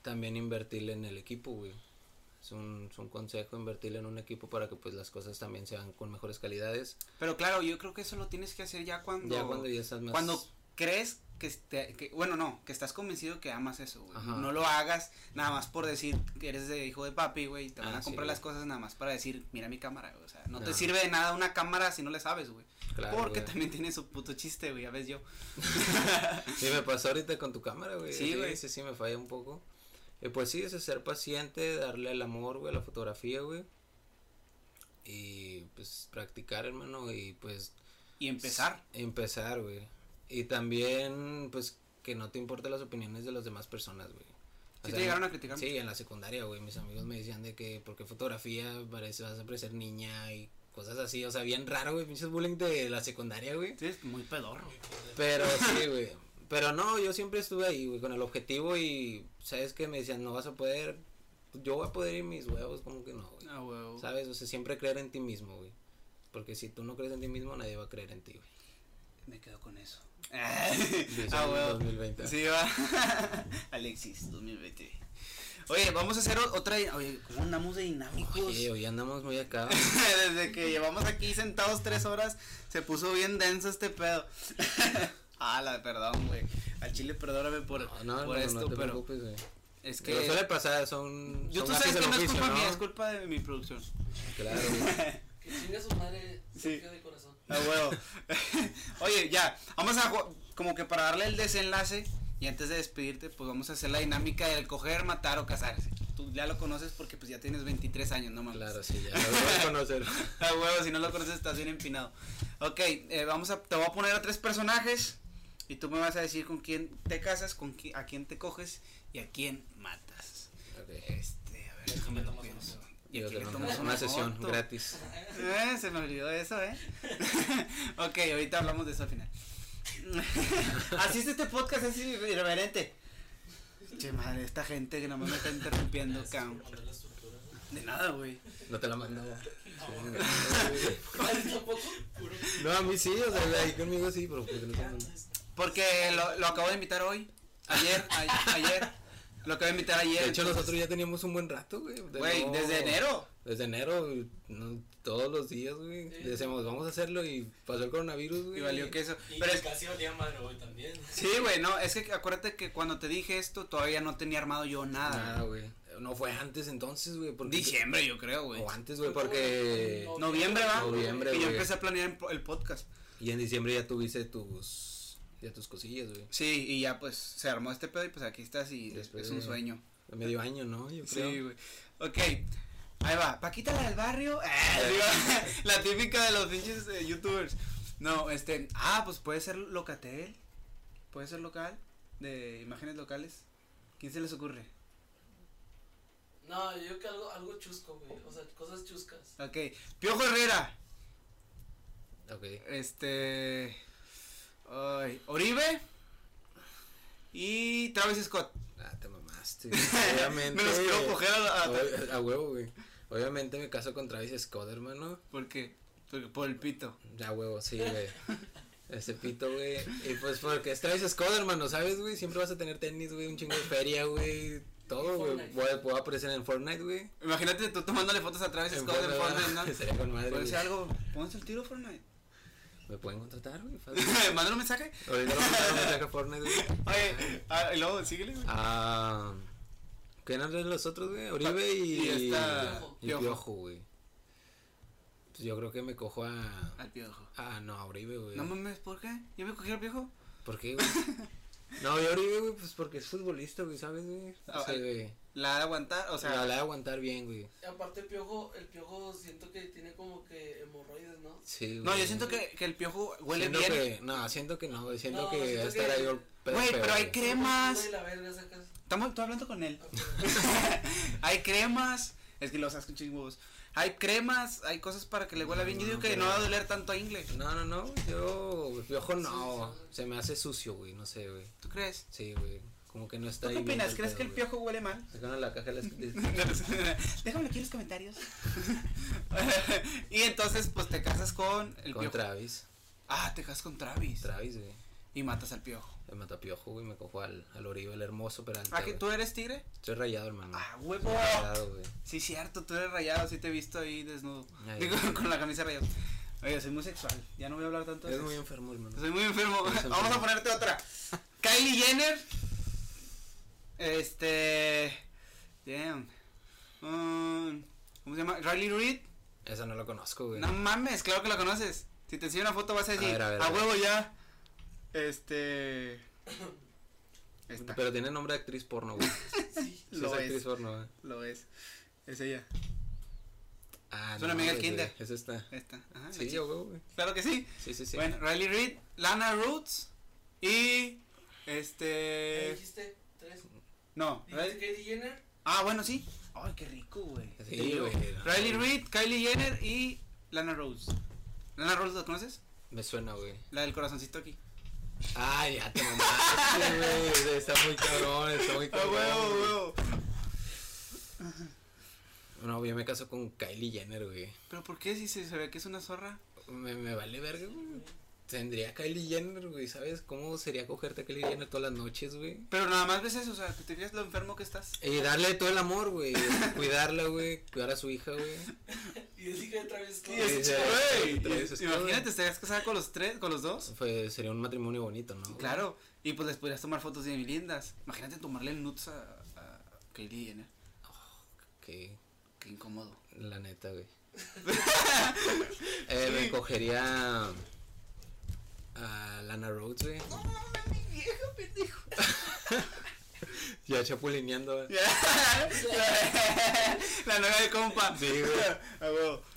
también invertirle en el equipo, güey. Es un, es un consejo invertirle en un equipo para que pues las cosas también sean con mejores calidades. Pero claro, yo creo que eso lo tienes que hacer ya cuando. ya cuando ya estás más... Cuando crees que, que, bueno, no, que estás convencido que amas eso, güey. No lo hagas nada más por decir que eres de hijo de papi, güey, y te van Ah, a sí, comprar las cosas nada más para decir, mira mi cámara, güey. O sea, no, te sirve de nada una cámara si no le sabes, güey. Claro, Porque güey. también tiene su puto chiste, güey, ya ves yo. Sí, me pasó ahorita con tu cámara, güey. Sí, güey. Sí, sí, me falla un poco. Y pues sí, es ser paciente, darle el amor, güey, a la fotografía, güey. Y pues practicar, hermano, y pues Y empezar. Empezar, güey. Y también, pues, que no te importen las opiniones de las demás personas, güey. O ¿Sí sea, te llegaron a criticar? Sí, en la secundaria, güey. Mis amigos me decían de que, porque fotografía parece, vas a parecer niña y cosas así. O sea, bien raro, güey. Pinches bullying de la secundaria, güey. Sí, es muy pedorro. Pero sí, güey. Pero no, yo siempre estuve ahí, güey, con el objetivo y, ¿sabes qué? Me decían, no vas a poder. Yo voy a poder ir mis huevos, como que no, güey. Ah, huevo. ¿Sabes? O sea, siempre creer en ti mismo, güey. Porque si tú no crees en ti mismo, nadie va a creer en ti, güey. Me quedo con eso. Ah, huevo. 2020. Sí, va. Alexis, 2020. Oye, vamos a hacer otra. Oye, ¿cómo andamos de dinámicos? Oye, hoy andamos muy acá. Desde que llevamos aquí sentados tres horas, se puso bien denso este pedo. Ah, la perdón, güey. Al chile, perdóname por, No, no, por no, esto, no te pero güey. es Que que. suele pasar, son. Yo son tú sabes que no es culpa mía, es culpa de mi producción. Claro, güey. Que chinga su madre, Sí. De corazón. Ah, huevo. Oye, ya, vamos a como que para darle el desenlace y antes de despedirte, pues vamos a hacer la dinámica del coger, matar o casarse. Tú ya lo conoces porque pues ya tienes 23 años, no mames. Claro, sí, ya lo voy a conocer. Ah, huevo, si no lo conoces estás bien empinado. Ok, eh, vamos a, te voy a poner a tres personajes y tú me vas a decir con quién te casas, con qui- a quién te coges y a quién matas. Este, a ver, déjame lo pienso. Y aquí le tomas una sesión foto. gratis. Eh, se me olvidó eso, ¿eh? ok, ahorita hablamos de eso al final. Así es este podcast, es irreverente. Che madre, esta gente que nomás me está interrumpiendo, cabrón. De nada, güey. No te la mandaba. No, a mí sí, o sea, ahí conmigo sí, pero porque no. Porque lo, lo acabo de invitar hoy. Ayer, a- ayer. Lo acabo de invitar ayer. De hecho, entonces- nosotros ya teníamos un buen rato, güey. de Güey, no- desde enero. Desde enero, güey, no, todos los días, güey. Sí. Decíamos, vamos a hacerlo y pasó el coronavirus, güey. Y valió que eso. Y Pero es, casi valía madre hoy también. sí, güey, no, es que acuérdate que cuando te dije esto todavía no tenía armado yo nada. Nada, güey. No fue antes entonces, güey. porque- Diciembre, yo creo, güey. O antes, güey, porque. No, Noviembre, va. Noviembre, Que yo güey. empecé a planear el podcast. Y en diciembre ya tuviste tus. Ya tus cosillas, güey. Sí, y ya pues se armó este pedo y pues aquí estás y Después es un sueño. De medio año, ¿no? Yo creo. Sí, güey. Ok, ahí va. Paquita la del barrio. Eh, la típica de los pinches eh, youtubers. No, este. Ah, pues puede ser Locatel. Puede ser local. De imágenes locales. ¿Quién se les ocurre? No, yo creo que algo, algo chusco, güey. O sea, cosas chuscas. Ok. Piojo Herrera. Ok. Este. Ay, Oribe. Y Travis Scott. Ah, te mamaste. Obviamente. Me los quiero coger a, la- a- Ob- a huevo, güey. Obviamente me caso con Travis Scott, hermano. ¿Por qué? Porque por el pito. Ya, huevo, sí, güey. Ese pito, güey. Y pues porque es Travis Scott, hermano, ¿sabes, güey? Siempre vas a tener tenis, güey, un chingo de feria, güey. Todo, güey. A aparecer en Fortnite, güey. Imagínate tú tomándole fotos a Travis En Scott en Fortnite, ¿no? Sería con madre. Puede ser algo. Pónganse el tiro Fortnite. Me pueden contratar, güey. Mándale un mensaje. Ahorita lo mandaron mensaje a Fortnite, güey. Oye, ah, y luego síguele, güey. Ah. ¿Quién eran los otros, güey? Oribe y. Y esta- y Piojo. Piojo, güey. Pues yo creo que me cojo a. Al piojo. Ah, no, a Oribe, güey. No mames, ¿por qué? ¿Yo me cogí al viejo? ¿Por qué, güey? No, yo Oribe, güey, pues porque es futbolista, güey, ¿sabes, güey? Ah, O sea, güey. La ha de aguantar, o sea, sea. la de aguantar bien, güey. Aparte el piojo, el piojo siento que tiene como que hemorroides. Sí, No, yo siento que, que el piojo huele Siento bien. que- no, siento que no, güey. Siento No, que siento va a estar que- ahí el pedo Güey, pero hay cremas. Estamos, estoy hablando con él. hay cremas. Es que los hacen chingos. Hay cremas, hay cosas para que le huela bien. Yo digo que no va a doler tanto a Ingle. No, no, no, yo, el piojo no, Sí, sí. se me hace sucio, güey, no sé, güey. ¿Tú crees? Sí, güey, como que no está ¿Tú qué ahí opinas? ¿Crees que el piojo huele mal? Sacaron la caja de las... de- Déjame aquí en los comentarios. y entonces, pues te casas con el con piojo. Travis, Ah, te casas con Travis. Travis, güey. Y matas al piojo. El matapiojo, güey, me cojo al, al Oribe, el hermoso Peralta, ¿Ah, que güey. tú eres tigre? Estoy rayado, hermano. Ah, huevo. Estoy rayado, güey. Sí, cierto, tú eres rayado, sí te he visto ahí desnudo. Ay, Digo, ay. con la camisa rayada. Oye, soy muy sexual. Ya no voy a hablar tanto de Es muy sexo. enfermo, hermano. Soy muy enfermo. Eres Vamos a ponerte otra. Kylie Jenner. Este. Damn. Um, ¿Cómo se llama? Riley Reid. Esa no lo conozco, güey. No mames, claro que la conoces. Si te enseño una foto vas a decir, ver, a ver, a a ver. huevo ya. Este. Esta. Pero tiene nombre de actriz porno, güey. Sí. Sí, Lo es es. actriz porno, güey. Lo es. Es ella. Ah, Es una amiga kinder. Es esta. Esta. Ajá, Sí, yo, güey. Claro que sí. Sí, sí, sí. Bueno, Riley Reid, Lana Roots y. ¿Qué Este. dijiste? No. ¿Dijiste Riley- Kylie Jenner? Ah, bueno, sí. Ay, qué rico, güey. Sí, güey. Riley Reid, Kylie Jenner y Lana Rose. ¿Lana Rose la conoces? Me suena, güey. La del corazoncito aquí. Ay, ya te mamaste, güey. Está muy cabrón, está muy cabrón. huevo, huevo. No, yo me caso con Kylie Jenner, güey. ¿Pero por qué si se, se ve que es una zorra? Me, me vale verga, güey. Tendría Kylie Jenner, güey, ¿sabes? ¿Cómo sería cogerte a Kylie Jenner todas las noches, güey? Pero nada más ves eso, o sea, que te fijas lo enfermo que estás. Y darle todo el amor, güey. Cuidarla, güey. Cuidar a su hija, güey. Y es hija de Travis Scott. Y es- Sí, sí, güey, sí, Travis Scott. Imagínate, estarías casada con los tres, con los dos. Fue, sería un matrimonio bonito, ¿no? Claro. Y pues les podrías tomar fotos bien lindas. Imagínate tomarle nudes a, a Kylie Jenner. Que, Qué incómodo. la neta, güey. eh, Me cogería a Lana Rhodes, güey. No mames, mi vieja pendejo. Ya chapulineando, güey. la nueva de compa. Sí, güey.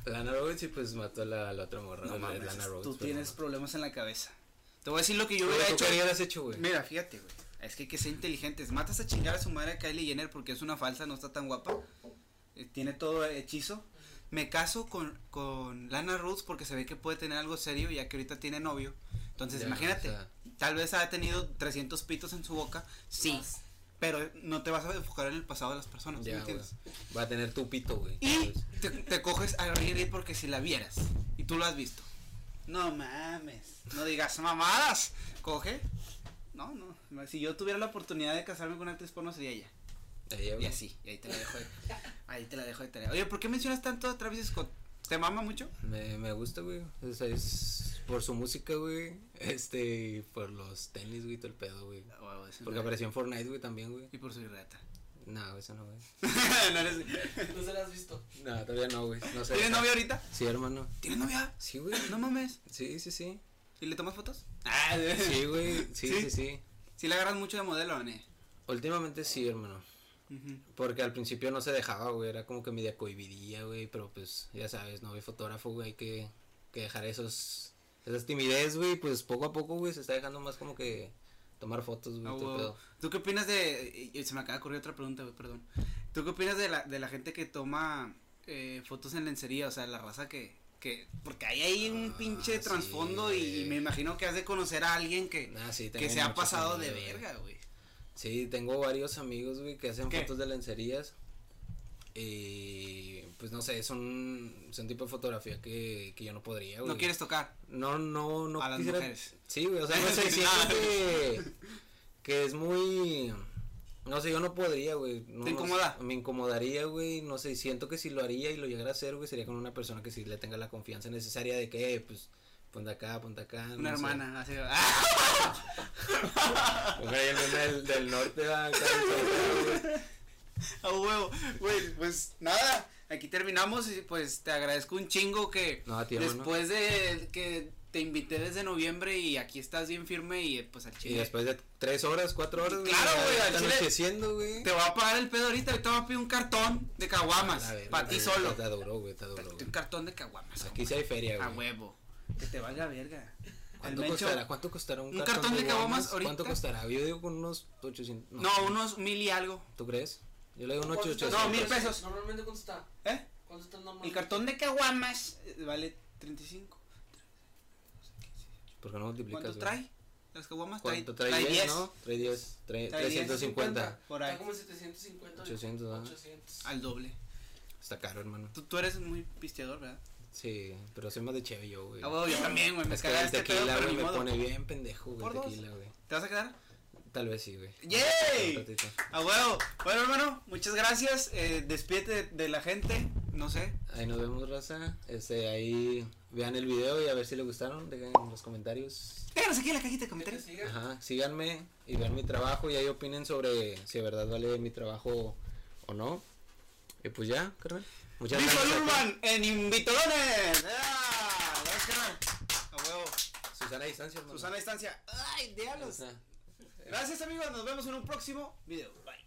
Lana Rhodes y pues mató a la, la otra morra. No mames, Lana Rhodes. tú tienes no. problemas en la cabeza. Te voy a decir lo que yo hubiera ¿tú hecho. qué hubieras hecho, güey? Mira, fíjate, güey. Es que hay que ser inteligentes. Matas a chingar a su madre a Kylie Jenner porque es una falsa, no está tan guapa. Eh, tiene todo hechizo. Me caso con, con Lana Rhodes porque se ve que puede tener algo serio ya que ahorita tiene novio. Entonces, Ya, imagínate. o sea. Tal vez ha tenido 300 pitos en su boca. Sí. Más. Pero no te vas a enfocar en el pasado de las personas. ¿sí Ya, me entiendes? Va a tener tu pito, güey. Y te, te coges a Riley Reid porque si la vieras y tú lo has visto. No mames. No digas mamadas. Coge. No, no. Si yo tuviera la oportunidad de casarme con una actriz porno sería ella. Ella, Y güey. así. Y ahí te la dejo de, ahí te la dejo de tarea. Oye, ¿por qué mencionas tanto a Travis Scott? ¿Te mama mucho? Me, me gusta, güey. O sea, es por su música, güey. Este, y por los tenis, güey, todo el pedo, güey. Porque apareció en Fortnite, güey, también, güey. Y por su reta. No, eso no, güey. no eres... No se la has visto. No, todavía no, güey. No sé. ¿Tienes novia ahorita? Sí, hermano. ¿Tienes novia? Sí, güey. No mames. Sí, sí, sí. ¿Y le tomas fotos? Sí, güey. Sí, ¿Sí? sí, sí, Sí le agarras mucho de modelo, ¿ne? Últimamente sí, hermano. Porque al principio no se dejaba, güey. Era como que media cohibidilla, güey. Pero pues, ya sabes, no, hay fotógrafo, güey. Hay que, que dejar esos. Esas timidez, güey. Pues poco a poco, güey, se está dejando más como que tomar fotos, güey. Ah, el huevo. pedo. ¿Tú qué opinas de.? Se me acaba de ocurrir otra pregunta, güey, perdón. ¿Tú qué opinas de la, de la gente que toma eh, fotos en lencería? O sea, la raza que. que porque hay ahí un Ah, pinche sí, trasfondo y, me imagino que has de conocer a alguien que, Ah, sí, que se ha pasado de amigos, verga, güey. Sí, tengo varios amigos, güey, que hacen ¿Qué? fotos de lencerías. Y pues no sé, son, son tipo de fotografía que, que yo no podría, güey. No quieres tocar No, no, no a las quisiera- mujeres. Sí, güey, o sea, no sé, siento que, que es muy... No sé, yo no podría, güey. No, ¿Te incomoda? me incomodaría, güey. No sé, siento que si lo haría y lo llegara a hacer, güey, sería con una persona que sí le tenga la confianza necesaria de que, eh, pues, ponte acá, ponte acá. Una no sé. hermana, así. El meme del, del norte, va, acá. A huevo. Güey, pues nada, aquí terminamos y pues te agradezco un chingo que No, a después de que te invité desde noviembre y aquí estás bien firme y pues al Y chile. después de tres horas, cuatro horas, Claro, güey, al chile- anocheciendo, güey. Te voy a pagar el pedo ahorita, ahorita voy a pedir un cartón de caguamas. A Para ti solo. Está duro, güey, está duro, Un cartón de caguamas. Aquí sí hay feria, A güey. huevo. Que te valga verga. El ¿Cuánto Mencho- costará? ¿Cuánto costará un, un cartón de caguamas ahorita? ¿Cuánto costará? Yo digo con unos 800. No, unos mil y algo. ¿Tú crees? Yo le digo unos ¿Cuánto está? 800. No, mil pesos. Normalmente, ¿cuánto está? ¿Eh? ¿Cuánto está normalmente? El cartón de caguamas eh, vale 35. ¿Por qué no multiplicas, ¿Cuánto güey? trae? Las caguamas trae, ¿Cuánto trae? 10, ¿no? Trae 10, trae Trae 10, 350. Por Está ahí. como en 750. 800, ¿no? 800. Al doble. Está caro, hermano. Tú, tú eres muy pisteador, ¿verdad? Sí, pero soy más de chéve yo, güey. Ah, huevo, yo también, güey. Me Es que el este pedo, tequila, güey, me modo. pone bien pendejo, güey, Por tequila, güey. ¿Te vas a quedar? Tal vez sí, güey. ¡Yay! Un ratito. A huevo. Bueno, hermano, muchas gracias. Eh, despídete de, de la gente. No sé. Ahí nos vemos, raza. Este, ahí vean el video y a ver si les gustaron. Dejen en los comentarios. Déjanos aquí en la cajita de ¿Qué te comentarios. Ajá, síganme y vean mi trabajo y ahí opinen sobre si de verdad vale mi trabajo o no. Y pues ya, carnal. Muchas Visual gracias. Urban en Invitolones. ¡Ah! Gracias, carnal. A huevo. Susana a distancia, hermano. Susana a distancia. ¡Ay, diablos! Gracias, amigos. Nos vemos en un próximo video. Bye.